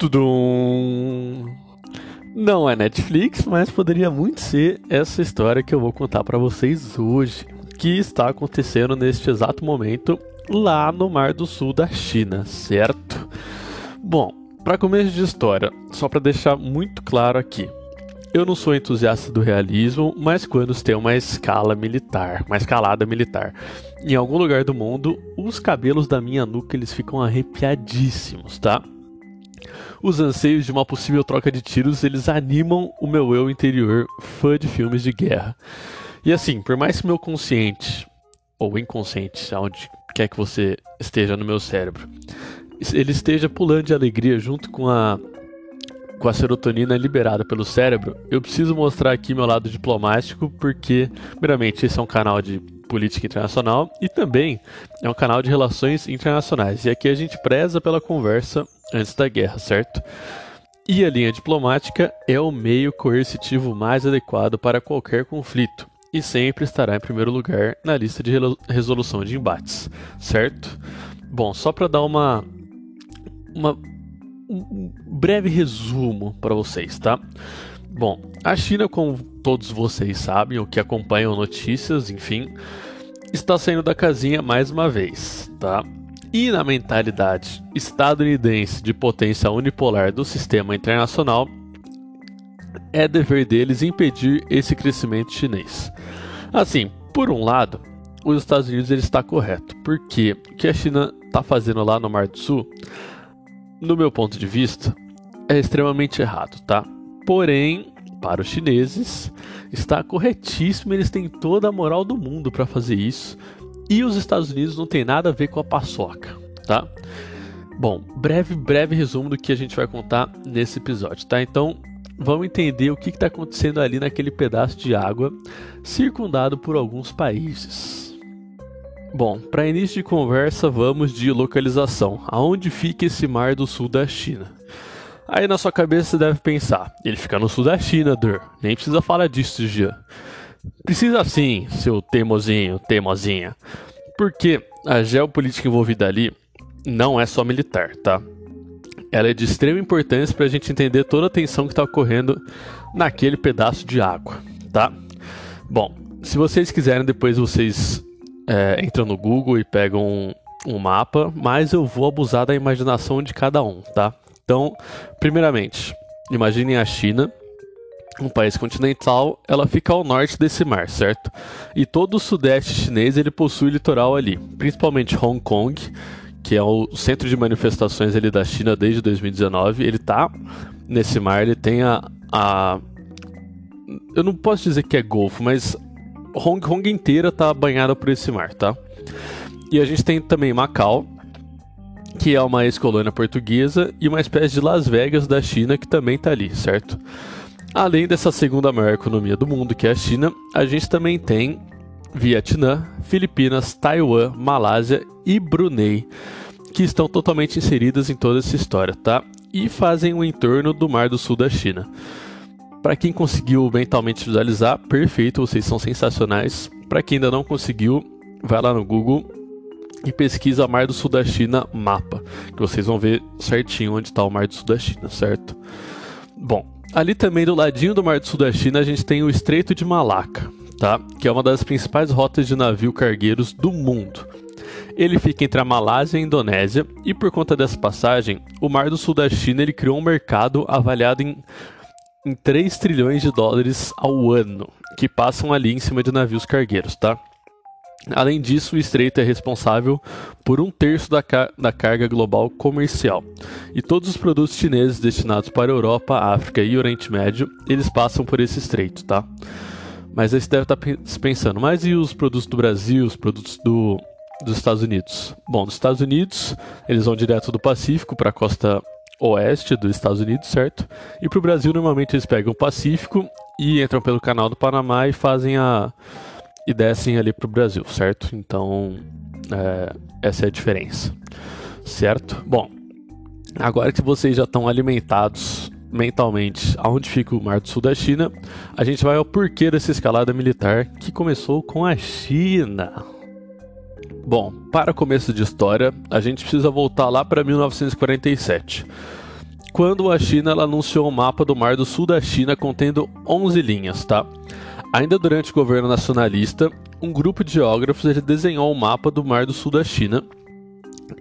Tudum. Não é Netflix, mas poderia muito ser essa história que eu vou contar para vocês hoje, que está acontecendo neste exato momento lá no Mar do Sul da China, certo? Bom, para começo de história, só para deixar muito claro aqui, eu não sou entusiasta do realismo, mas quando tem uma escala militar, uma escalada militar, em algum lugar do mundo, os cabelos da minha nuca eles ficam arrepiadíssimos, tá? Os anseios de uma possível troca de tiros, eles animam o meu eu interior, fã de filmes de guerra. E assim, por mais que meu consciente ou inconsciente, aonde quer que você esteja no meu cérebro, ele esteja pulando de alegria junto com a com a serotonina liberada pelo cérebro, eu preciso mostrar aqui meu lado diplomático, porque, primeiramente, esse é um canal de política internacional e também é um canal de relações internacionais. E aqui a gente preza pela conversa antes da guerra, certo? E a linha diplomática é o meio coercitivo mais adequado para qualquer conflito e sempre estará em primeiro lugar na lista de resolução de embates, certo? Bom, só para dar uma, uma um breve resumo para vocês, tá? Bom, a China, como todos vocês sabem, ou que acompanham notícias, enfim, está saindo da casinha mais uma vez, tá? E na mentalidade estadunidense de potência unipolar do sistema internacional, é dever deles impedir esse crescimento chinês. Assim, por um lado, os Estados Unidos ele está correto, porque o que a China está fazendo lá no Mar do Sul no meu ponto de vista, é extremamente errado, tá? Porém, para os chineses, está corretíssimo, eles têm toda a moral do mundo para fazer isso. E os Estados Unidos não tem nada a ver com a paçoca, tá? Bom, breve, breve resumo do que a gente vai contar nesse episódio, tá? Então, vamos entender o que está acontecendo ali naquele pedaço de água circundado por alguns países. Bom, para início de conversa, vamos de localização. Aonde fica esse mar do sul da China? Aí na sua cabeça você deve pensar, ele fica no sul da China, Dur. Nem precisa falar disso já. Precisa sim, seu teimosinho, teimosinha. Porque a geopolítica envolvida ali não é só militar, tá? Ela é de extrema importância para a gente entender toda a tensão que está ocorrendo naquele pedaço de água, tá? Bom, se vocês quiserem, depois vocês é, entram no Google e pegam um, um mapa, mas eu vou abusar da imaginação de cada um, tá? Então, primeiramente, imaginem a China, um país continental, ela fica ao norte desse mar, certo? E todo o sudeste chinês ele possui litoral ali, principalmente Hong Kong, que é o centro de manifestações ali da China desde 2019. Ele tá nesse mar, ele tem a, a eu não posso dizer que é golfo, mas Hong Kong inteira tá banhada por esse mar, tá? E a gente tem também Macau, que é uma ex-colônia portuguesa e uma espécie de Las Vegas da China que também tá ali, certo? Além dessa segunda maior economia do mundo, que é a China, a gente também tem Vietnã, Filipinas, Taiwan, Malásia e Brunei, que estão totalmente inseridas em toda essa história, tá? E fazem o entorno do Mar do Sul da China. Para quem conseguiu mentalmente visualizar, perfeito, vocês são sensacionais. Para quem ainda não conseguiu, vai lá no Google e pesquisa Mar do Sul da China mapa, que vocês vão ver certinho onde está o Mar do Sul da China, certo? Bom, ali também do ladinho do Mar do Sul da China a gente tem o Estreito de Malaca, tá? Que é uma das principais rotas de navio cargueiros do mundo. Ele fica entre a Malásia e a Indonésia e por conta dessa passagem, o Mar do Sul da China ele criou um mercado avaliado em em 3 trilhões de dólares ao ano, que passam ali em cima de navios cargueiros, tá? Além disso, o estreito é responsável por um terço da, car da carga global comercial. E todos os produtos chineses destinados para a Europa, África e Oriente Médio, eles passam por esse estreito, tá? Mas aí você deve estar tá pensando, mas e os produtos do Brasil, os produtos do, dos Estados Unidos? Bom, dos Estados Unidos, eles vão direto do Pacífico para a costa oeste dos Estados Unidos, certo? E para o Brasil, normalmente eles pegam o Pacífico e entram pelo canal do Panamá e fazem a. e descem ali para o Brasil, certo? Então, é, essa é a diferença, certo? Bom, agora que vocês já estão alimentados mentalmente aonde fica o Mar do Sul da China, a gente vai ao porquê dessa escalada militar que começou com a China. Bom, para começo de história, a gente precisa voltar lá para 1947. quando a China anunciou o um mapa do Mar do Sul da China contendo 11 linhas, tá? Ainda durante o governo nacionalista, um grupo de geógrafos desenhou um mapa do Mar do Sul da China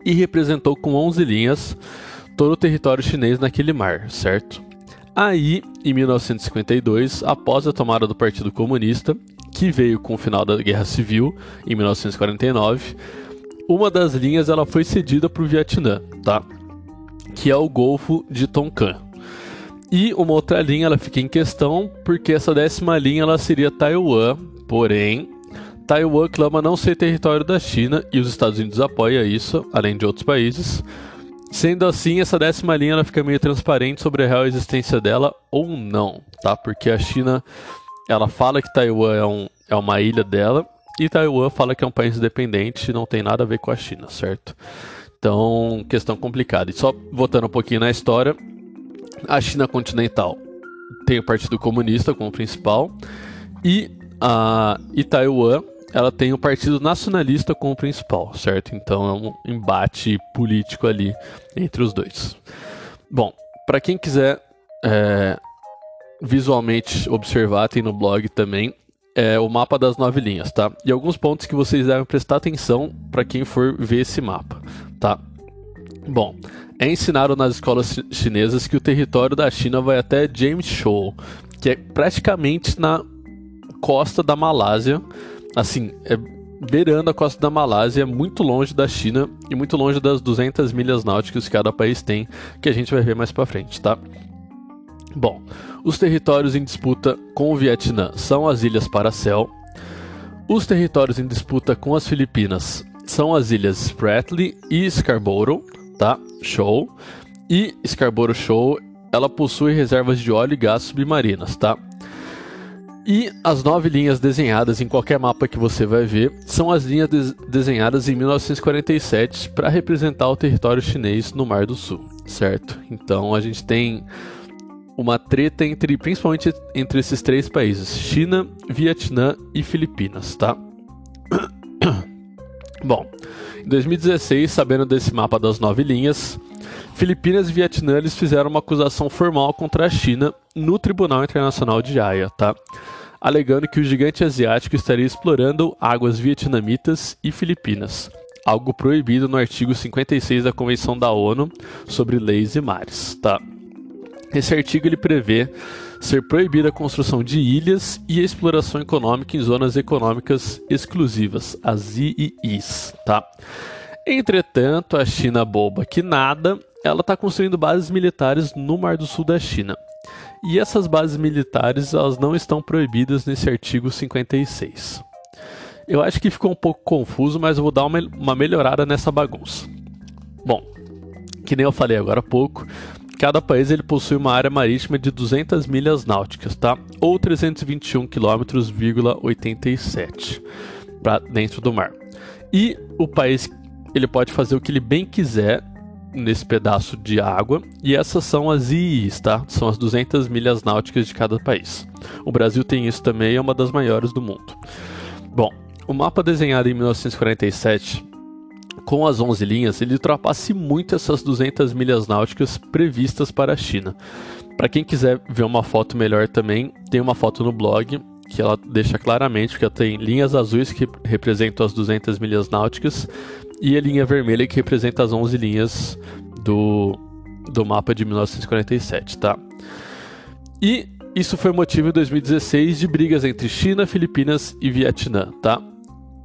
e representou com 11 linhas todo o território chinês naquele mar, certo? Aí, em 1952, após a tomada do Partido Comunista, que veio com o final da Guerra Civil em 1949, uma das linhas ela foi cedida para o Vietnã, tá? Que é o Golfo de Tonkin. E uma outra linha ela fica em questão porque essa décima linha ela seria Taiwan, porém Taiwan clama não ser território da China e os Estados Unidos apoiam isso, além de outros países. Sendo assim, essa décima linha ela fica meio transparente sobre a real existência dela ou não, tá? Porque a China ela fala que Taiwan é, um, é uma ilha dela e Taiwan fala que é um país independente e não tem nada a ver com a China, certo? Então, questão complicada. E só voltando um pouquinho na história, a China continental tem o Partido Comunista como principal e a e Taiwan ela tem o Partido Nacionalista como principal, certo? Então é um embate político ali entre os dois. Bom, para quem quiser é, visualmente observar, tem no blog também é, o mapa das nove linhas, tá? E alguns pontos que vocês devem prestar atenção para quem for ver esse mapa, tá? Bom, é ensinado nas escolas chinesas que o território da China vai até James Shoal, que é praticamente na costa da Malásia, assim, é beirando a costa da Malásia, muito longe da China e muito longe das 200 milhas náuticas que cada país tem, que a gente vai ver mais para frente, tá? Bom, os territórios em disputa com o Vietnã são as ilhas Paracel. Os territórios em disputa com as Filipinas são as ilhas Spratly e Scarborough, tá? Show. E Scarborough Show, ela possui reservas de óleo e gás submarinas, tá? E as nove linhas desenhadas em qualquer mapa que você vai ver são as linhas de desenhadas em 1947 para representar o território chinês no Mar do Sul, certo? Então a gente tem uma treta entre, principalmente entre esses três países: China, Vietnã e Filipinas, tá? Bom, em 2016, sabendo desse mapa das nove linhas, Filipinas e Vietnã eles fizeram uma acusação formal contra a China no Tribunal Internacional de Haia, tá? Alegando que o gigante asiático estaria explorando águas vietnamitas e filipinas, algo proibido no artigo 56 da Convenção da ONU sobre Leis e Mares, tá? Esse artigo ele prevê ser proibida a construção de ilhas e a exploração econômica em zonas econômicas exclusivas, as IIIs, tá? Entretanto, a China boba que nada, ela está construindo bases militares no Mar do Sul da China. E essas bases militares, elas não estão proibidas nesse artigo 56. Eu acho que ficou um pouco confuso, mas eu vou dar uma, uma melhorada nessa bagunça. Bom, que nem eu falei agora há pouco, Cada país ele possui uma área marítima de 200 milhas náuticas, tá? Ou 321 km,87 para dentro do mar. E o país ele pode fazer o que ele bem quiser nesse pedaço de água, e essas são as IIs, tá? São as 200 milhas náuticas de cada país. O Brasil tem isso também, é uma das maiores do mundo. Bom, o mapa desenhado em 1947 com as 11 linhas, ele ultrapasse muito essas 200 milhas náuticas previstas para a China. Para quem quiser ver uma foto melhor também, tem uma foto no blog que ela deixa claramente que ela tem linhas azuis que representam as 200 milhas náuticas e a linha vermelha que representa as 11 linhas do, do mapa de 1947, tá? E isso foi motivo em 2016 de brigas entre China, Filipinas e Vietnã, tá?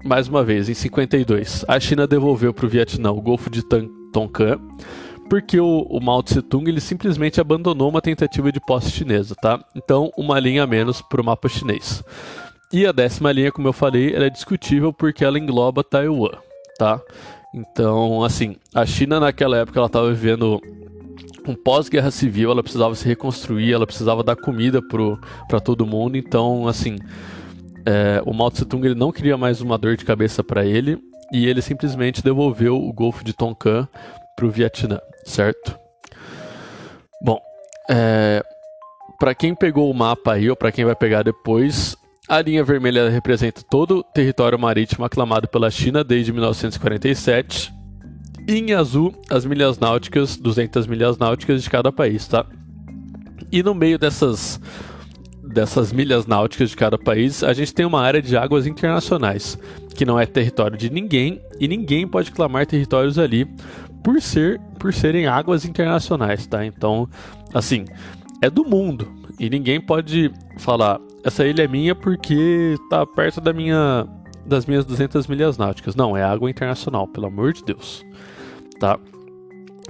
Mais uma vez, em 52, a China devolveu para o Vietnã o Golfo de Tonkin, porque o, o Mao Tse Tung ele simplesmente abandonou uma tentativa de posse chinesa, tá? Então, uma linha a menos para o mapa chinês. E a décima linha, como eu falei, ela é discutível porque ela engloba Taiwan, tá? Então, assim, a China naquela época ela estava vivendo um pós-guerra civil, ela precisava se reconstruir, ela precisava dar comida para todo mundo, então, assim, é, o Mao Tse Tung ele não queria mais uma dor de cabeça para ele e ele simplesmente devolveu o Golfo de Tonkin para o Vietnã, certo? Bom, é, para quem pegou o mapa aí ou para quem vai pegar depois, a linha vermelha representa todo o território marítimo aclamado pela China desde 1947 E em azul, as milhas náuticas, 200 milhas náuticas de cada país, tá? E no meio dessas dessas milhas náuticas de cada país, a gente tem uma área de águas internacionais, que não é território de ninguém e ninguém pode clamar territórios ali por ser por serem águas internacionais, tá? Então, assim, é do mundo e ninguém pode falar essa ilha é minha porque tá perto da minha das minhas 200 milhas náuticas. Não, é água internacional, pelo amor de Deus. Tá?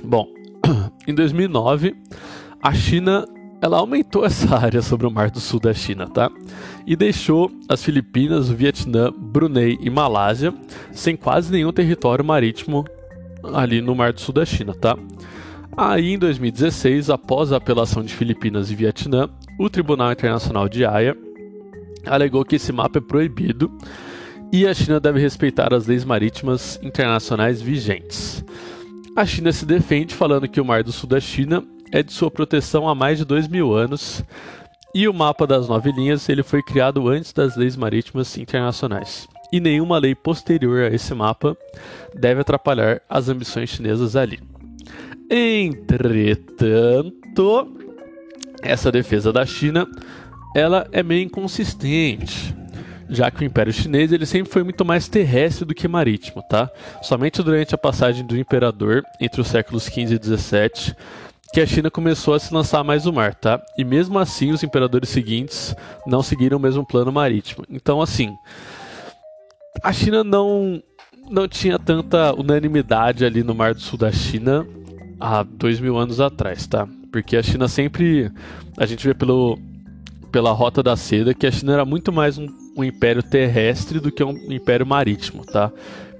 Bom, em 2009, a China ela aumentou essa área sobre o Mar do Sul da China, tá? E deixou as Filipinas, o Vietnã, Brunei e Malásia sem quase nenhum território marítimo ali no Mar do Sul da China, tá? Aí, em 2016, após a apelação de Filipinas e Vietnã, o Tribunal Internacional de Haia alegou que esse mapa é proibido e a China deve respeitar as leis marítimas internacionais vigentes. A China se defende falando que o Mar do Sul da China é de sua proteção há mais de dois mil anos e o mapa das nove linhas ele foi criado antes das leis marítimas internacionais. E nenhuma lei posterior a esse mapa deve atrapalhar as ambições chinesas ali. Entretanto, essa defesa da China ela é meio inconsistente já que o Império Chinês ele sempre foi muito mais terrestre do que marítimo, tá? Somente durante a passagem do imperador entre os séculos 15 e 17 que a China começou a se lançar mais no mar, tá? E mesmo assim, os imperadores seguintes não seguiram o mesmo plano marítimo. Então, assim, a China não não tinha tanta unanimidade ali no Mar do Sul da China há dois mil anos atrás, tá? Porque a China sempre, a gente vê pelo pela Rota da Seda que a China era muito mais um, um império terrestre do que um império marítimo, tá?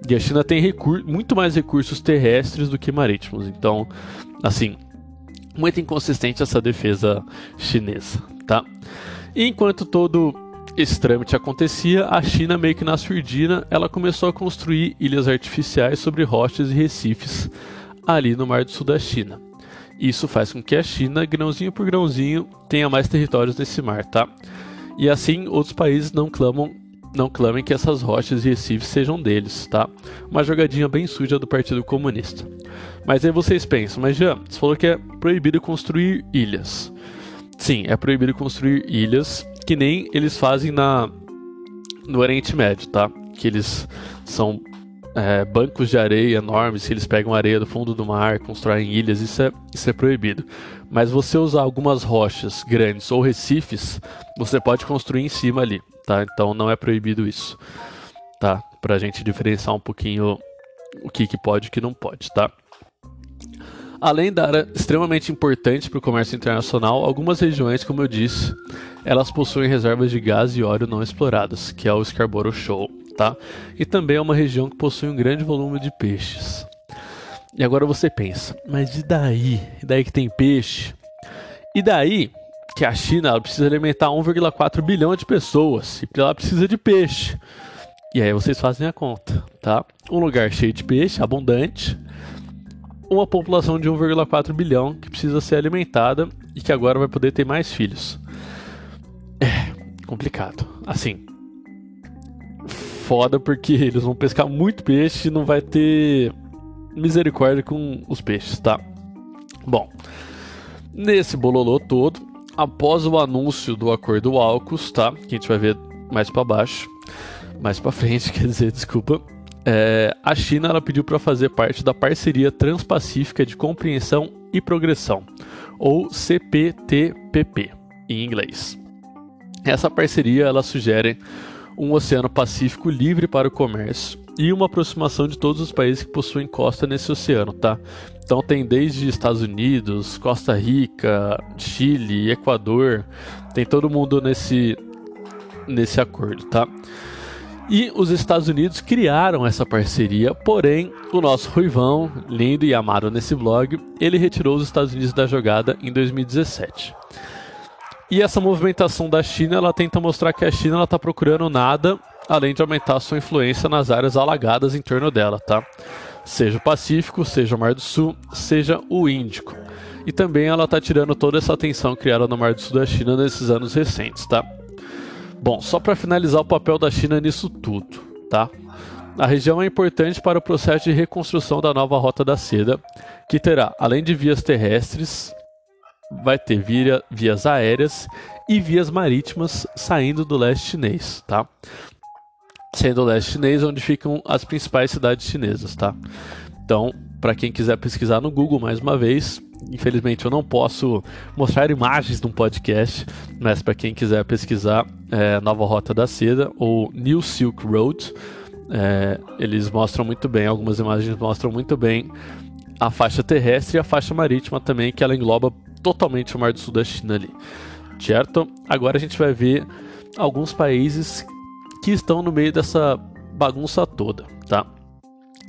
E a China tem muito mais recursos terrestres do que marítimos. Então, assim, muito inconsistente essa defesa chinesa, tá? E enquanto todo esse trâmite acontecia, a China, meio que na surdina, ela começou a construir ilhas artificiais sobre rochas e recifes ali no Mar do Sul da China. Isso faz com que a China, grãozinho por grãozinho, tenha mais territórios nesse mar, tá? E assim, outros países não clamam não clamem que essas rochas e recifes sejam deles, tá? Uma jogadinha bem suja do Partido Comunista. Mas aí vocês pensam, mas já, você falou que é proibido construir ilhas. Sim, é proibido construir ilhas, que nem eles fazem na no Oriente Médio, tá? Que eles são é, bancos de areia enormes, que eles pegam areia do fundo do mar, constroem ilhas, isso é, isso é proibido. Mas você usar algumas rochas grandes ou recifes, você pode construir em cima ali tá? Então não é proibido isso, tá? Pra gente diferenciar um pouquinho o que, que pode e o que não pode, tá? Além da área extremamente importante para o comércio internacional, algumas regiões, como eu disse, elas possuem reservas de gás e óleo não exploradas, que é o Scarborough Shoal, tá? E também é uma região que possui um grande volume de peixes. E agora você pensa, mas e daí? E daí que tem peixe? E daí que a China precisa alimentar 1,4 bilhão de pessoas e ela precisa de peixe. E aí vocês fazem a conta, tá? Um lugar cheio de peixe, abundante, uma população de 1,4 bilhão que precisa ser alimentada e que agora vai poder ter mais filhos. É complicado. Assim, foda porque eles vão pescar muito peixe e não vai ter misericórdia com os peixes, tá? Bom, nesse bololô todo, após o anúncio do acordo AUKUS, tá? Que a gente vai ver mais para baixo, mais para frente, quer dizer, desculpa. É, a China ela pediu para fazer parte da parceria Transpacífica de Compreensão e Progressão, ou CPTPP em inglês. Essa parceria ela sugere um Oceano Pacífico livre para o comércio e uma aproximação de todos os países que possuem costa nesse oceano, tá? Então tem desde Estados Unidos, Costa Rica, Chile, Equador, tem todo mundo nesse nesse acordo, tá? E os Estados Unidos criaram essa parceria, porém o nosso Ruivão, lindo e amado nesse blog, ele retirou os Estados Unidos da jogada em 2017. E essa movimentação da China, ela tenta mostrar que a China está procurando nada além de aumentar sua influência nas áreas alagadas em torno dela, tá? Seja o Pacífico, seja o Mar do Sul, seja o Índico. E também ela está tirando toda essa atenção criada no Mar do Sul da China nesses anos recentes, tá? Bom, só para finalizar o papel da China nisso tudo, tá? A região é importante para o processo de reconstrução da nova Rota da Seda, que terá, além de vias terrestres, vai ter via, vias aéreas e vias marítimas saindo do leste chinês, tá? Saindo do leste chinês, onde ficam as principais cidades chinesas, tá? Então, para quem quiser pesquisar no Google mais uma vez, infelizmente eu não posso mostrar imagens num podcast, mas para quem quiser pesquisar é, Nova Rota da Seda ou New Silk Road, é, eles mostram muito bem, algumas imagens mostram muito bem a faixa terrestre e a faixa marítima também, que ela engloba totalmente o Mar do Sul da China ali, certo? Agora a gente vai ver alguns países que estão no meio dessa bagunça toda, tá?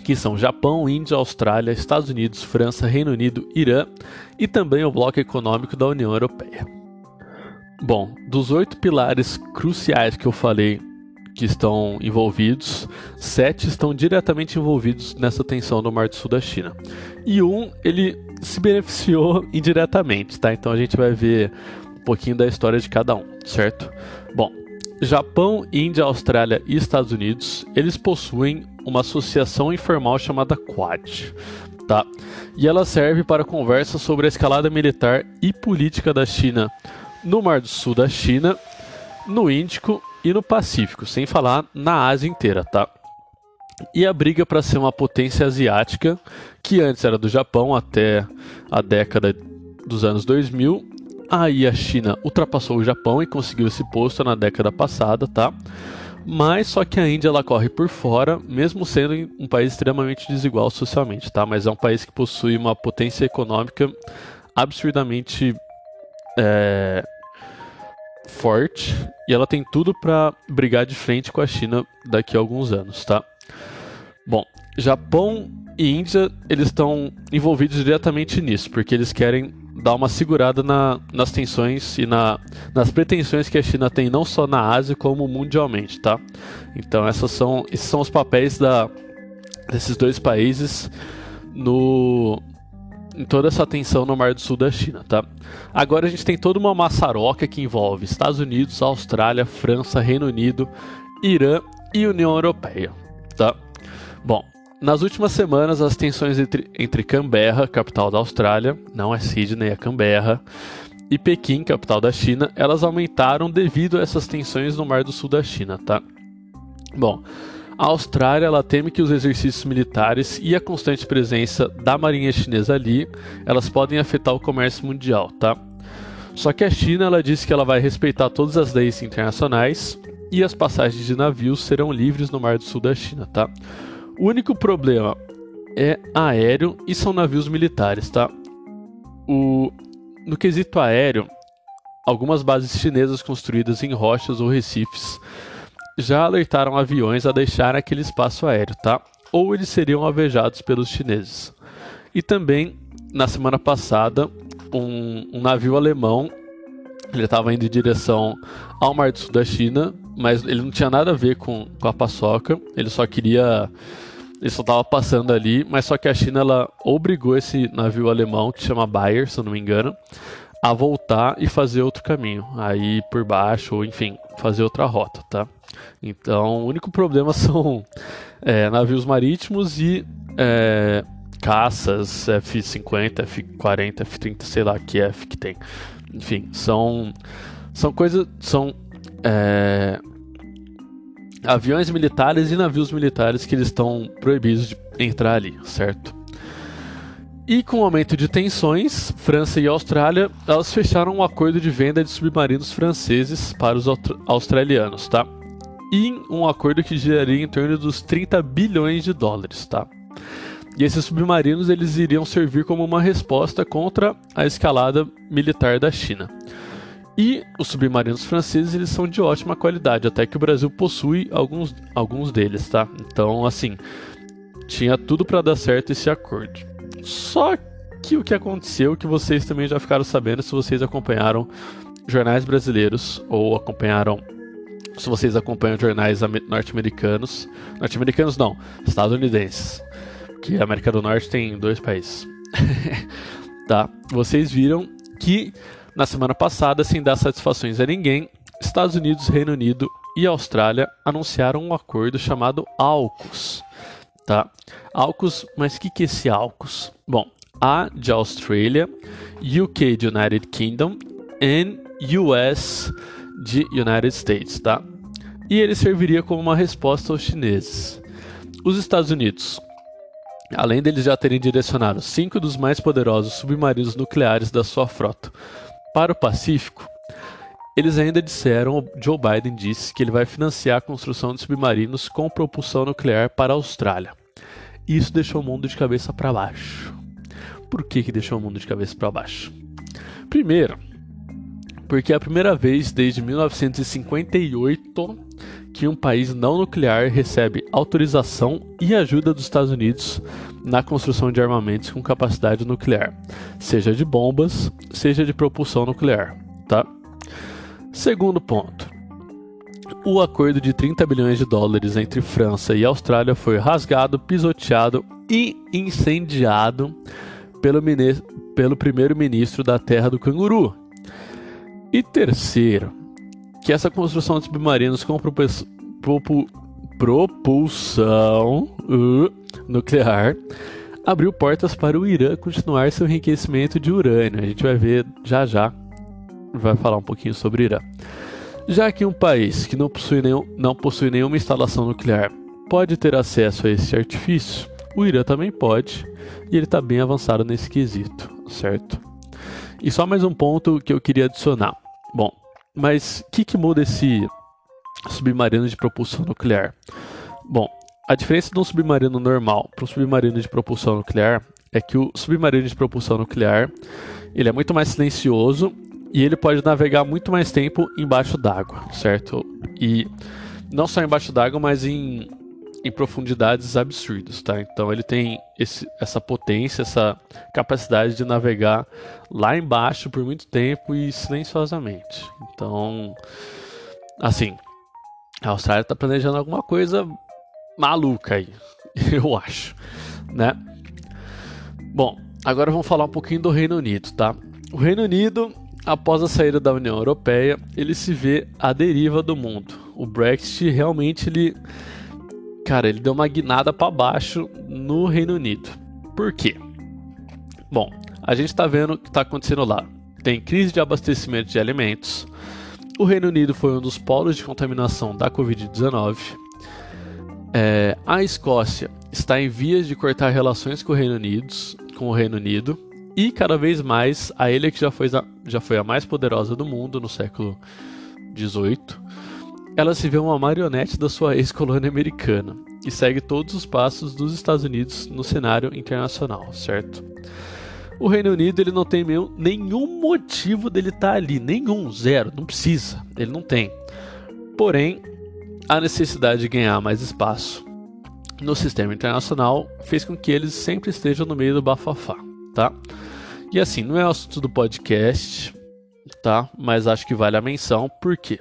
Que são Japão, Índia, Austrália, Estados Unidos, França, Reino Unido, Irã e também o bloco econômico da União Europeia. Bom, dos oito pilares cruciais que eu falei que estão envolvidos, sete estão diretamente envolvidos nessa tensão no Mar do Sul da China. E um, ele se beneficiou indiretamente, tá? Então a gente vai ver um pouquinho da história de cada um, certo? Bom, Japão, Índia, Austrália e Estados Unidos, eles possuem uma associação informal chamada Quad, tá? E ela serve para conversas sobre a escalada militar e política da China no Mar do Sul da China, no Índico e no Pacífico, sem falar na Ásia inteira, tá? E a briga para ser uma potência asiática, que antes era do Japão até a década dos anos 2000, aí a China ultrapassou o Japão e conseguiu esse posto na década passada, tá? Mas só que a Índia ela corre por fora, mesmo sendo um país extremamente desigual socialmente, tá? Mas é um país que possui uma potência econômica absurdamente é, forte e ela tem tudo para brigar de frente com a China daqui a alguns anos, tá? Bom, Japão e Índia eles estão envolvidos diretamente nisso, porque eles querem dar uma segurada na, nas tensões e na, nas pretensões que a China tem não só na Ásia como mundialmente, tá? Então essas são, esses são os papéis da, desses dois países no, em toda essa tensão no Mar do Sul da China, tá? Agora a gente tem toda uma maçaroca que envolve Estados Unidos, Austrália, França, Reino Unido, Irã e União Europeia, tá? Bom, nas últimas semanas as tensões entre, entre Canberra, capital da Austrália, não é Sydney, é Canberra, e Pequim, capital da China, elas aumentaram devido a essas tensões no Mar do Sul da China, tá? Bom, a Austrália ela teme que os exercícios militares e a constante presença da marinha chinesa ali, elas podem afetar o comércio mundial, tá? Só que a China ela disse que ela vai respeitar todas as leis internacionais e as passagens de navios serão livres no Mar do Sul da China, tá? O único problema é aéreo e são navios militares, tá? O no quesito aéreo, algumas bases chinesas construídas em rochas ou recifes já alertaram aviões a deixar aquele espaço aéreo, tá? Ou eles seriam alvejados pelos chineses. E também, na semana passada, um, um navio alemão ele estava indo em direção ao Mar do Sul da China, mas ele não tinha nada a ver com, com a paçoca, ele só queria. Ele só estava passando ali, mas só que a China ela obrigou esse navio alemão, que chama Bayer, se eu não me engano, a voltar e fazer outro caminho, aí por baixo, ou enfim, fazer outra rota, tá? Então, o único problema são é, navios marítimos e é, caças F-50, F-40, F-30, sei lá que F que tem. Enfim, são, são coisas. São é, aviões militares e navios militares que eles estão proibidos de entrar ali, certo? E com o aumento de tensões, França e Austrália, elas fecharam um acordo de venda de submarinos franceses para os australianos, tá? E um acordo que geraria em torno dos 30 bilhões de dólares, tá? E esses submarinos eles iriam servir como uma resposta contra a escalada militar da China. E os submarinos franceses eles são de ótima qualidade, até que o Brasil possui alguns, alguns deles, tá? Então, assim, tinha tudo para dar certo esse acordo. Só que o que aconteceu, que vocês também já ficaram sabendo se vocês acompanharam jornais brasileiros ou acompanharam se vocês acompanham jornais norte-americanos, norte-americanos não, estadunidenses, que a América do Norte tem dois países. tá? Vocês viram que na semana passada, sem dar satisfações a ninguém, Estados Unidos, Reino Unido e Austrália anunciaram um acordo chamado AUKUS, tá? AUKUS, mas o que, que é esse AUKUS? Bom, A de Austrália, UK de United Kingdom e US de United States, tá? E ele serviria como uma resposta aos chineses. Os Estados Unidos, além deles já terem direcionado cinco dos mais poderosos submarinos nucleares da sua frota para o Pacífico, eles ainda disseram, Joe Biden disse que ele vai financiar a construção de submarinos com propulsão nuclear para a Austrália. Isso deixou o mundo de cabeça para baixo. Por que, que deixou o mundo de cabeça para baixo? Primeiro, porque é a primeira vez desde 1958 que um país não nuclear recebe autorização e ajuda dos Estados Unidos na construção de armamentos com capacidade nuclear, seja de bombas, seja de propulsão nuclear, tá? Segundo ponto. O acordo de 30 bilhões de dólares entre França e Austrália foi rasgado, pisoteado e incendiado pelo, pelo primeiro-ministro da Terra do Canguru. E terceiro, que essa construção de submarinos com propulsão uh, nuclear abriu portas para o Irã continuar seu enriquecimento de urânio. A gente vai ver já já vai falar um pouquinho sobre Irã. Já que um país que não possui, nenhum, não possui nenhuma instalação nuclear pode ter acesso a esse artifício, o Irã também pode, e ele está bem avançado nesse quesito, certo? E só mais um ponto que eu queria adicionar. Bom, mas o que, que muda esse submarino de propulsão nuclear? Bom, a diferença de um submarino normal para um submarino de propulsão nuclear é que o submarino de propulsão nuclear ele é muito mais silencioso e ele pode navegar muito mais tempo embaixo d'água, certo? E não só embaixo d'água, mas em, em profundidades absurdas, tá? Então ele tem esse, essa potência, essa capacidade de navegar lá embaixo por muito tempo e silenciosamente. Então, assim, a Austrália está planejando alguma coisa maluca aí, eu acho, né? Bom, agora vamos falar um pouquinho do Reino Unido, tá? O Reino Unido após a saída da União Europeia, ele se vê à deriva do mundo. O Brexit realmente ele cara, ele deu uma guinada para baixo no Reino Unido. Por quê? Bom, a gente está vendo o que está acontecendo lá. Tem crise de abastecimento de alimentos. O Reino Unido foi um dos polos de contaminação da Covid-19. É, a Escócia está em vias de cortar relações com o Reino Unido, com o Reino Unido e cada vez mais, a ilha que já foi, já foi a mais poderosa do mundo no século XVIII, ela se vê uma marionete da sua ex-colônia americana e segue todos os passos dos Estados Unidos no cenário internacional, certo? O Reino Unido ele não tem nenhum motivo dele estar tá ali, nenhum, zero, não precisa, ele não tem. Porém, a necessidade de ganhar mais espaço no sistema internacional fez com que eles sempre estejam no meio do bafafá, tá? E assim, não é o assunto do podcast, tá? Mas acho que vale a menção, por quê?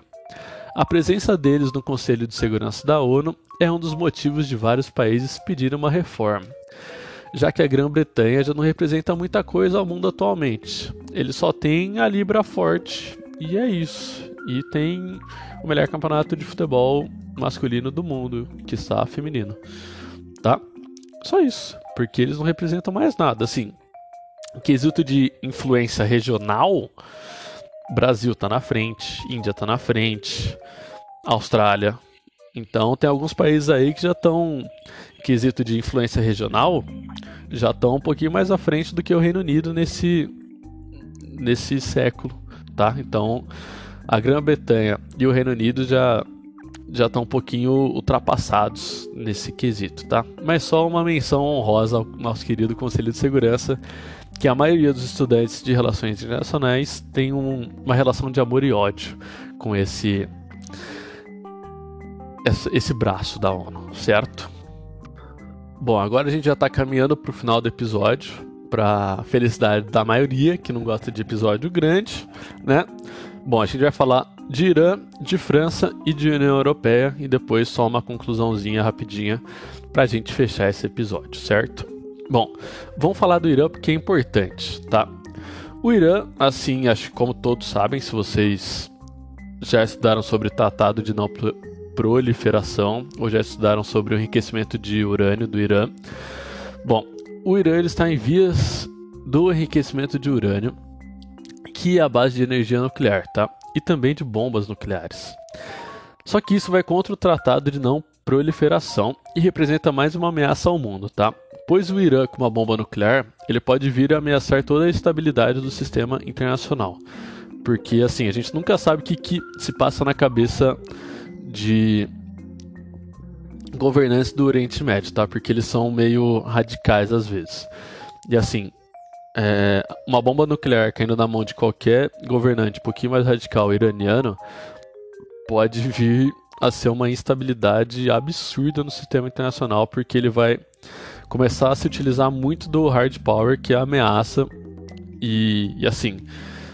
A presença deles no Conselho de Segurança da ONU é um dos motivos de vários países pedirem uma reforma, já que a Grã-Bretanha já não representa muita coisa ao mundo atualmente. Ele só tem a Libra forte, e é isso. E tem o melhor campeonato de futebol masculino do mundo, que está feminino, tá? Só isso, porque eles não representam mais nada, assim quesito de influência regional, Brasil está na frente, Índia está na frente, Austrália. Então tem alguns países aí que já estão, quesito de influência regional, já estão um pouquinho mais à frente do que o Reino Unido nesse, nesse século, tá? Então a Grã-Bretanha e o Reino Unido já já estão um pouquinho ultrapassados nesse quesito, tá? Mas só uma menção honrosa ao nosso querido Conselho de Segurança, que a maioria dos estudantes de relações internacionais tem um, uma relação de amor e ódio com esse, esse braço da ONU, certo? Bom, agora a gente já está caminhando para o final do episódio, para felicidade da maioria que não gosta de episódio grande, né? Bom, a gente vai falar de Irã, de França e de União Europeia e depois só uma conclusãozinha rapidinha para a gente fechar esse episódio, certo? Bom, vamos falar do Irã porque é importante, tá? O Irã, assim, acho que como todos sabem, se vocês já estudaram sobre o Tratado de Não proliferação, ou já estudaram sobre o enriquecimento de urânio do Irã. Bom, o Irã está em vias do enriquecimento de urânio, que é a base de energia nuclear, tá? E também de bombas nucleares. Só que isso vai contra o Tratado de Não Proliferação e representa mais uma ameaça ao mundo, tá? Pois o Irã, com uma bomba nuclear, ele pode vir a ameaçar toda a estabilidade do sistema internacional. Porque, assim, a gente nunca sabe o que, que se passa na cabeça de governantes do Oriente Médio, tá? Porque eles são meio radicais às vezes. E assim, é, uma bomba nuclear caindo na mão de qualquer governante um pouquinho mais radical iraniano pode vir a ser uma instabilidade absurda no sistema internacional, porque ele vai começar a se utilizar muito do hard power, que é a ameaça. E, e assim,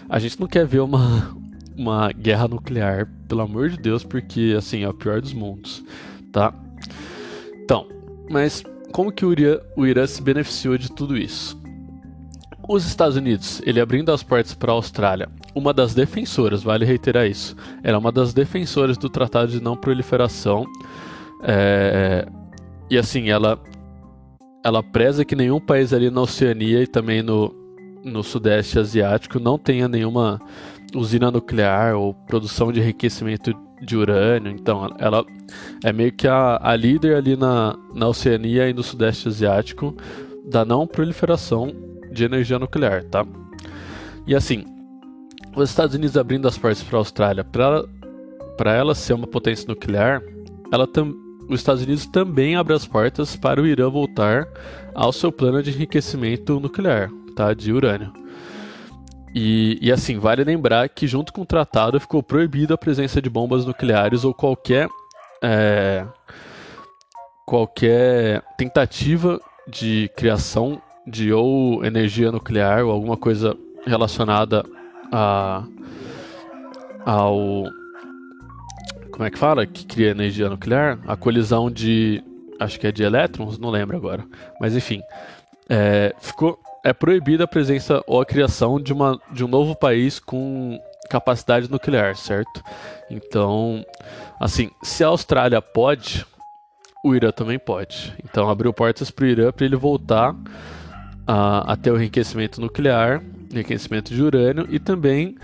a gente não quer ver uma, uma guerra nuclear, pelo amor de Deus, porque assim, é o pior dos mundos, tá? Então, mas como que o Irã, o Irã se beneficiou de tudo isso? Os Estados Unidos, ele abrindo as portas para a Austrália, uma das defensoras, vale reiterar isso, era uma das defensoras do Tratado de Não Proliferação, é, e assim, ela, ela preza que nenhum país ali na Oceania e também no, no Sudeste Asiático não tenha nenhuma usina nuclear ou produção de enriquecimento de urânio. Então, ela é meio que a, a líder ali na, na Oceania e no Sudeste Asiático da não proliferação de energia nuclear, tá? E assim, os Estados Unidos abrindo as portas para a Austrália para ela ser uma potência nuclear, ela tam, os Estados Unidos também abre as portas para o Irã voltar ao seu plano de enriquecimento nuclear, tá? De urânio. E, e, assim, vale lembrar que junto com o tratado ficou proibida a presença de bombas nucleares ou qualquer é, qualquer tentativa de criação de ou energia nuclear ou alguma coisa relacionada a ao como é que fala? Que cria energia nuclear? A colisão de acho que é de elétrons? Não lembro agora. Mas enfim. É, ficou é proibida a presença ou a criação de, uma, de um novo país com capacidade nuclear, certo? Então, assim, se a Austrália pode, o Irã também pode. Então, abriu portas para o Irã para ele voltar a, a ter o enriquecimento nuclear, enriquecimento de urânio e também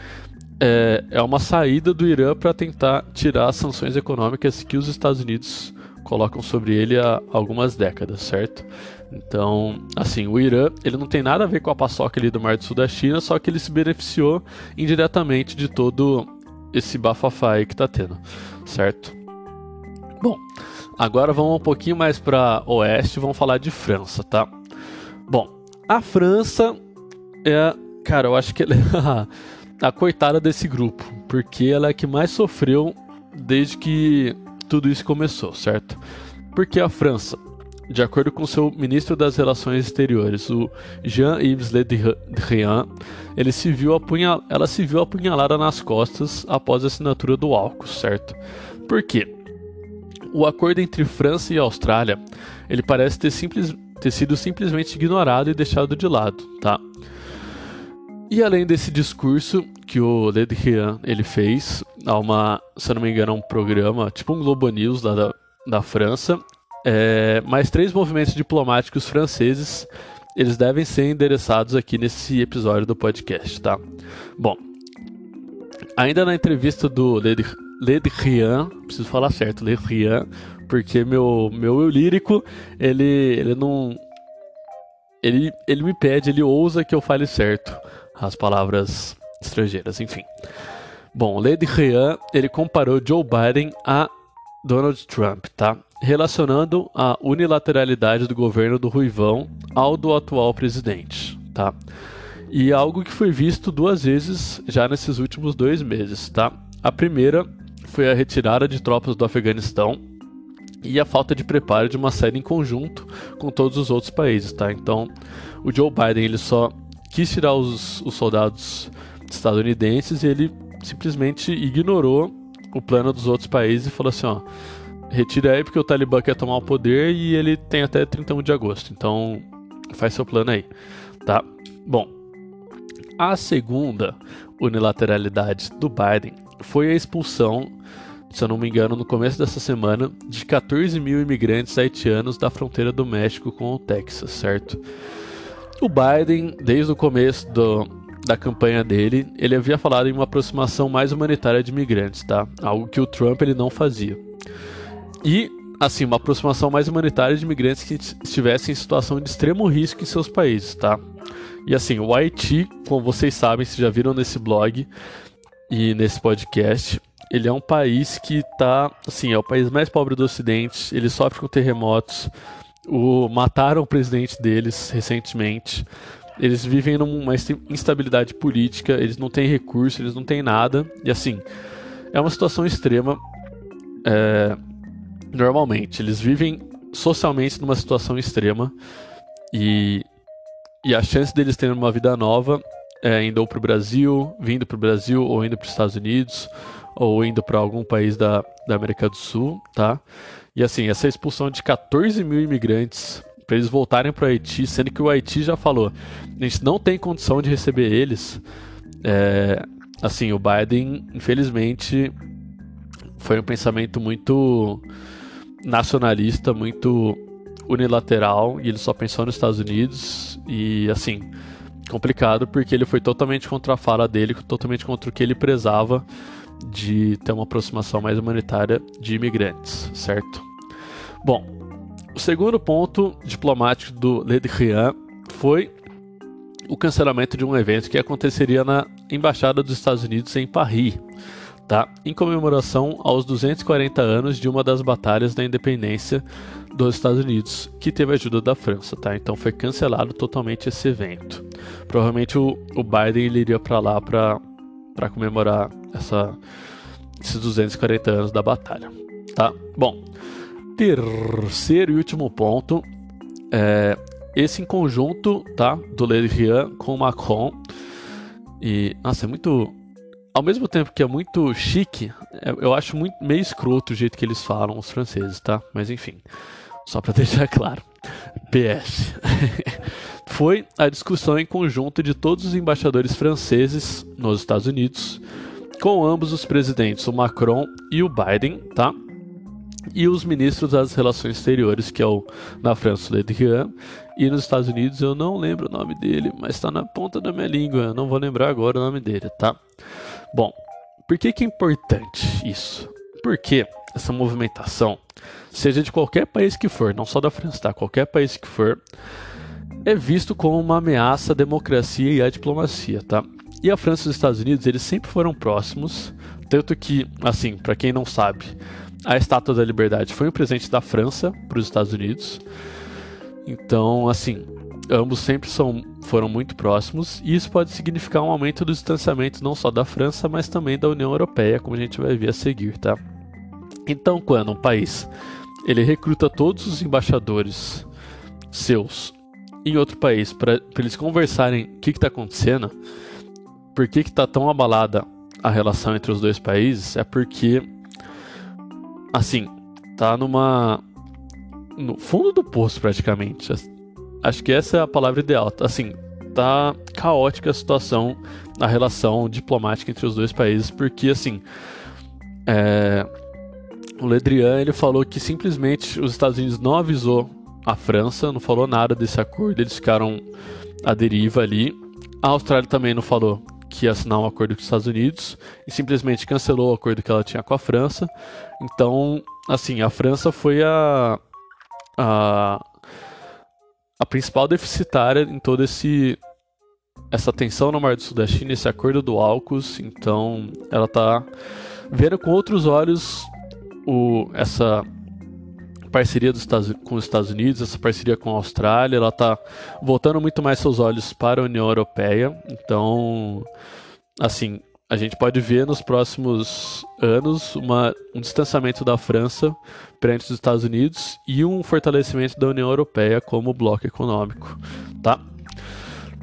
é, é uma saída do Irã para tentar tirar as sanções econômicas que os Estados Unidos colocam sobre ele há algumas décadas, certo? Então, assim, o Irã, ele não tem nada a ver com a paçoca ali do Mar do Sul da China, só que ele se beneficiou indiretamente de todo esse bafafá aí que tá tendo, certo? Bom, agora vamos um pouquinho mais para oeste, vamos falar de França, tá? Bom, a França é, cara, eu acho que ela é a, coitada desse grupo, porque ela é a que mais sofreu desde que tudo isso começou, certo? Porque a França, de acordo com seu ministro das Relações Exteriores, o Jean-Yves Le Drian, ele se viu apunhal... ela se viu apunhalada nas costas após a assinatura do AUKUS, certo? Por quê? O acordo entre França e Austrália, ele parece ter, simples... ter sido simplesmente ignorado e deixado de lado, tá? E além desse discurso que o Le Drian ele fez a uma, se eu não me engano, um programa, tipo um Globo News lá da, da França, é, mais três movimentos diplomáticos franceses, eles devem ser endereçados aqui nesse episódio do podcast, tá? Bom, ainda na entrevista do Le Drian, preciso falar certo, Le Drian, porque meu, meu eu lírico, ele, ele não... Ele, ele me pede, ele ousa que eu fale certo as palavras estrangeiras, enfim. Bom, Le Drian, ele comparou Joe Biden a Donald Trump, tá? relacionando a unilateralidade do governo do Ruivão ao do atual presidente, tá? E algo que foi visto duas vezes já nesses últimos dois meses, tá? A primeira foi a retirada de tropas do Afeganistão e a falta de preparo de uma série em conjunto com todos os outros países, tá? Então, o Joe Biden ele só quis tirar os, os soldados estadunidenses e ele simplesmente ignorou o plano dos outros países e falou assim, ó, retira aí porque o Talibã quer tomar o poder e ele tem até 31 de agosto. Então, faz seu plano aí, tá? Bom, a segunda unilateralidade do Biden foi a expulsão se eu não me engano, no começo dessa semana, de 14 mil imigrantes haitianos da fronteira do México com o Texas, certo? O Biden, desde o começo do, da campanha dele, ele havia falado em uma aproximação mais humanitária de imigrantes, tá? Algo que o Trump ele não fazia. E assim, uma aproximação mais humanitária de imigrantes que estivessem em situação de extremo risco em seus países, tá? E assim, o Haiti, como vocês sabem, se já viram nesse blog e nesse podcast, ele é um país que tá, assim, é o país mais pobre do ocidente, ele sofre com terremotos, o mataram o presidente deles recentemente. Eles vivem numa instabilidade política, eles não têm recurso, eles não têm nada. E assim, é uma situação extrema. É, normalmente, eles vivem socialmente numa situação extrema. E, e a chance deles terem uma vida nova é indo para o Brasil, vindo para o Brasil, ou indo para os Estados Unidos, ou indo para algum país da, da América do Sul, tá? E assim, essa expulsão de 14 mil imigrantes para eles voltarem para o Haiti, sendo que o Haiti já falou, a gente não tem condição de receber eles. É, assim, o Biden, infelizmente, foi um pensamento muito nacionalista, muito unilateral, e ele só pensou nos Estados Unidos, e assim, complicado porque ele foi totalmente contra a fala dele, totalmente contra o que ele prezava de ter uma aproximação mais humanitária de imigrantes, certo? Bom, o segundo ponto diplomático do Le Drian foi o cancelamento de um evento que aconteceria na Embaixada dos Estados Unidos em Paris, tá? em comemoração aos 240 anos de uma das batalhas da independência dos Estados Unidos, que teve a ajuda da França. Tá? Então foi cancelado totalmente esse evento. Provavelmente o, o Biden iria para lá para comemorar essa, esses 240 anos da batalha. Tá? Bom, terceiro e último ponto é esse em conjunto, tá? Do Le Drian com o Macron. E, nossa, é muito. Ao mesmo tempo que é muito chique, é, eu acho muito, meio escroto o jeito que eles falam, os franceses, tá? Mas enfim, só para deixar claro. PS. Foi a discussão em conjunto de todos os embaixadores franceses nos Estados Unidos, com ambos os presidentes, o Macron e o Biden, tá? e os ministros das Relações Exteriores, que é o na França, Le Drian, e nos Estados Unidos eu não lembro o nome dele, mas está na ponta da minha língua, eu não vou lembrar agora o nome dele, tá? Bom, por que, que é importante isso? Porque essa movimentação, seja de qualquer país que for, não só da França, tá? Qualquer país que for, é visto como uma ameaça à democracia e à diplomacia, tá? E a França e os Estados Unidos, eles sempre foram próximos, tanto que, assim, para quem não sabe, a Estátua da Liberdade foi um presente da França para os Estados Unidos. Então, assim, ambos sempre são, foram muito próximos e isso pode significar um aumento do distanciamento não só da França, mas também da União Europeia, como a gente vai ver a seguir, tá? Então, quando um país ele recruta todos os embaixadores seus em outro país para eles conversarem o que está acontecendo, por que está tão abalada a relação entre os dois países, é porque assim, tá numa. no fundo do poço praticamente. Acho que essa é a palavra ideal. Assim, tá caótica a situação, a relação diplomática entre os dois países, porque assim. É, o Ledrian ele falou que simplesmente os Estados Unidos não avisou a França, não falou nada desse acordo, eles ficaram à deriva ali. A Austrália também não falou que ia assinar um acordo com os Estados Unidos e simplesmente cancelou o acordo que ela tinha com a França. Então, assim, a França foi a, a, a principal deficitária em todo esse essa tensão no Mar do Sul da China, esse acordo do AUKUS. Então, ela está vendo com outros olhos o, essa parceria dos Estados, com os Estados Unidos, essa parceria com a Austrália, ela está voltando muito mais seus olhos para a União Europeia. Então, assim, a gente pode ver nos próximos anos uma, um distanciamento da França perante os Estados Unidos e um fortalecimento da União Europeia como bloco econômico, tá?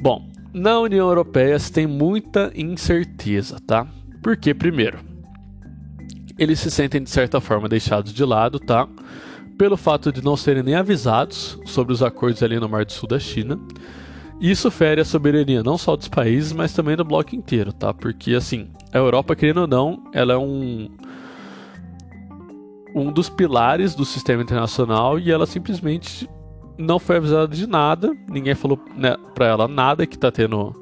Bom, na União Europeia se tem muita incerteza, tá? Porque, primeiro, eles se sentem de certa forma deixados de lado, tá? Pelo fato de não serem nem avisados sobre os acordos ali no Mar do Sul da China. Isso fere a soberania não só dos países, mas também do bloco inteiro, tá? Porque assim, a Europa, querendo ou não, ela é um um dos pilares do sistema internacional e ela simplesmente não foi avisada de nada. Ninguém falou né, para ela nada que tá tendo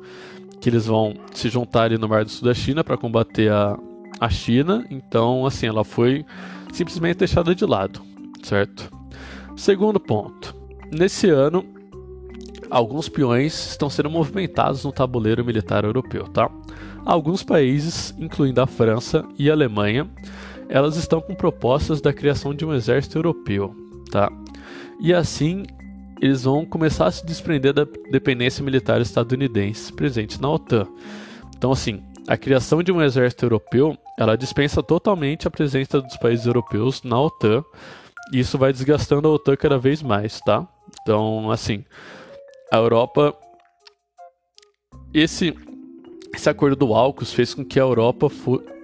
que eles vão se juntar ali no Mar do Sul da China para combater a, a China. Então, assim, ela foi simplesmente deixada de lado, certo? Segundo ponto. Nesse ano, alguns peões estão sendo movimentados no tabuleiro militar europeu, tá? Alguns países, incluindo a França e a Alemanha, elas estão com propostas da criação de um exército europeu, tá? E assim eles vão começar a se desprender da dependência militar estadunidense presente na OTAN. Então, assim, a criação de um exército europeu, ela dispensa totalmente a presença dos países europeus na OTAN, e isso vai desgastando a OTAN cada vez mais, tá? Então, assim, a Europa esse esse acordo do AUKUS fez com que a Europa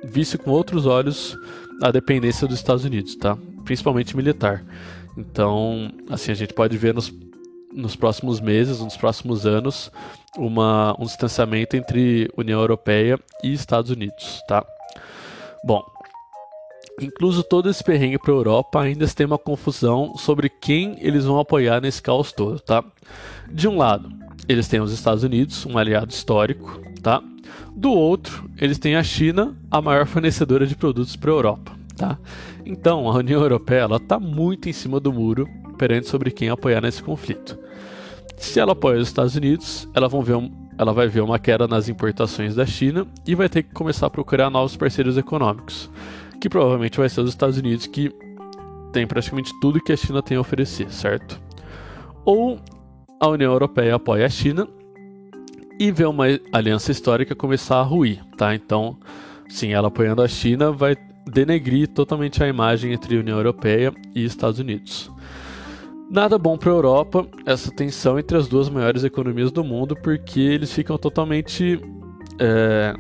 visse com outros olhos a dependência dos Estados Unidos, tá? Principalmente militar. Então, assim, a gente pode ver nos, nos próximos meses, nos próximos anos, uma, um distanciamento entre União Europeia e Estados Unidos, tá? Bom, incluso todo esse perrengue para a Europa, ainda tem uma confusão sobre quem eles vão apoiar nesse caos todo, tá? De um lado, eles têm os Estados Unidos, um aliado histórico, tá? Do outro, eles têm a China, a maior fornecedora de produtos para a Europa, tá? Então, a União Europeia está muito em cima do muro perante sobre quem apoiar nesse conflito. Se ela apoia os Estados Unidos, ela, um, ela vai ver uma queda nas importações da China e vai ter que começar a procurar novos parceiros econômicos, que provavelmente vai ser os Estados Unidos que tem praticamente tudo que a China tem a oferecer, certo? Ou a União Europeia apoia a China e vê uma aliança histórica começar a ruir, tá? Então, sim, ela apoiando a China vai denegrir totalmente a imagem entre União Europeia e Estados Unidos. Nada bom para a Europa essa tensão entre as duas maiores economias do mundo, porque eles ficam totalmente é,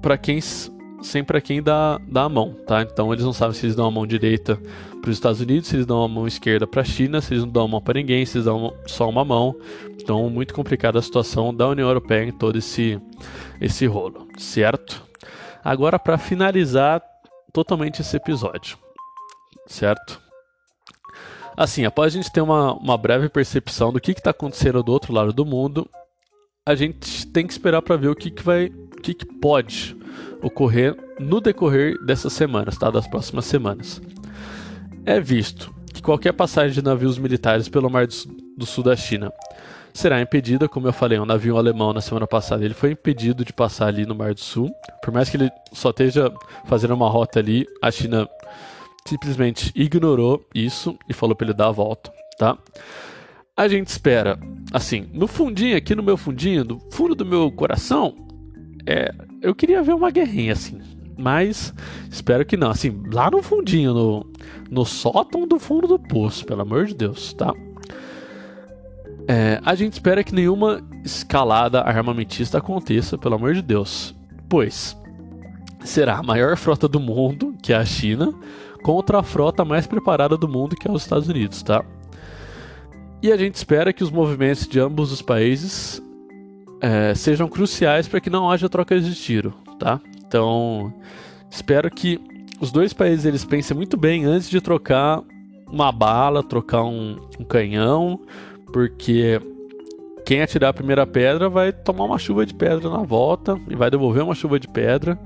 para quem sem para quem dá, dá a mão, tá? Então eles não sabem se eles dão a mão direita para os Estados Unidos, se eles dão a mão esquerda para a China, se eles não dão a mão para ninguém, se eles dão só uma mão. Então muito complicada a situação da União Europeia em todo esse esse rolo, certo? Agora para finalizar totalmente esse episódio, certo? Assim, após a gente ter uma, uma breve percepção do que está acontecendo do outro lado do mundo, a gente tem que esperar para ver o que, que vai, que, que pode ocorrer no decorrer dessas semanas, tá? Das próximas semanas. É visto que qualquer passagem de navios militares pelo Mar do Sul da China será impedida, como eu falei, um navio alemão na semana passada, ele foi impedido de passar ali no Mar do Sul, por mais que ele só esteja fazendo uma rota ali, a China simplesmente ignorou isso e falou para ele dar a volta, tá? A gente espera, assim, no fundinho, aqui no meu fundinho, no fundo do meu coração, é, eu queria ver uma guerrinha assim. Mas espero que não. Assim, lá no fundinho, no, no sótão do fundo do poço, pelo amor de Deus, tá? É, a gente espera que nenhuma escalada armamentista aconteça, pelo amor de Deus. Pois será a maior frota do mundo, que é a China, contra a frota mais preparada do mundo, que é os Estados Unidos, tá? E a gente espera que os movimentos de ambos os países é, sejam cruciais para que não haja troca de tiro, tá? Então, espero que os dois países eles pensem muito bem antes de trocar uma bala, trocar um, um canhão, porque quem atirar a primeira pedra vai tomar uma chuva de pedra na volta e vai devolver uma chuva de pedra.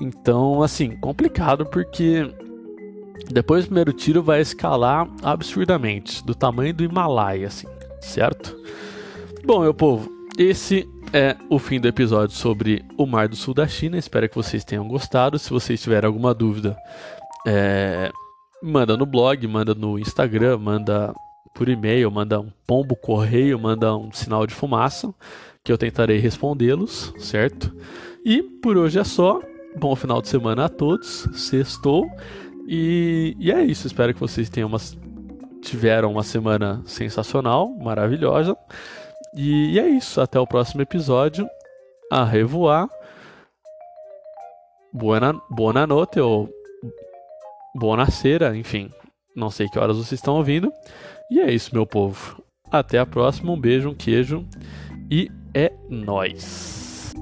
Então, assim, complicado porque depois do primeiro tiro vai escalar absurdamente, do tamanho do Himalaia, assim, certo? Bom, meu povo, esse é o fim do episódio sobre o Mar do Sul da China. Espero que vocês tenham gostado. Se vocês tiverem alguma dúvida, é... manda no blog, manda no Instagram, manda por e-mail, manda um pombo correio, manda um sinal de fumaça, que eu tentarei respondê-los, certo? E por hoje é só. Bom final de semana a todos. Sextou. E, e é isso. Espero que vocês tenham uma, tiveram uma semana sensacional, maravilhosa. E, e é isso. Até o próximo episódio. A revoar. Buena, buona noite ou buonasera, enfim. Não sei que horas vocês estão ouvindo. E é isso, meu povo. Até a próxima. Um beijo, um queijo. E é nós.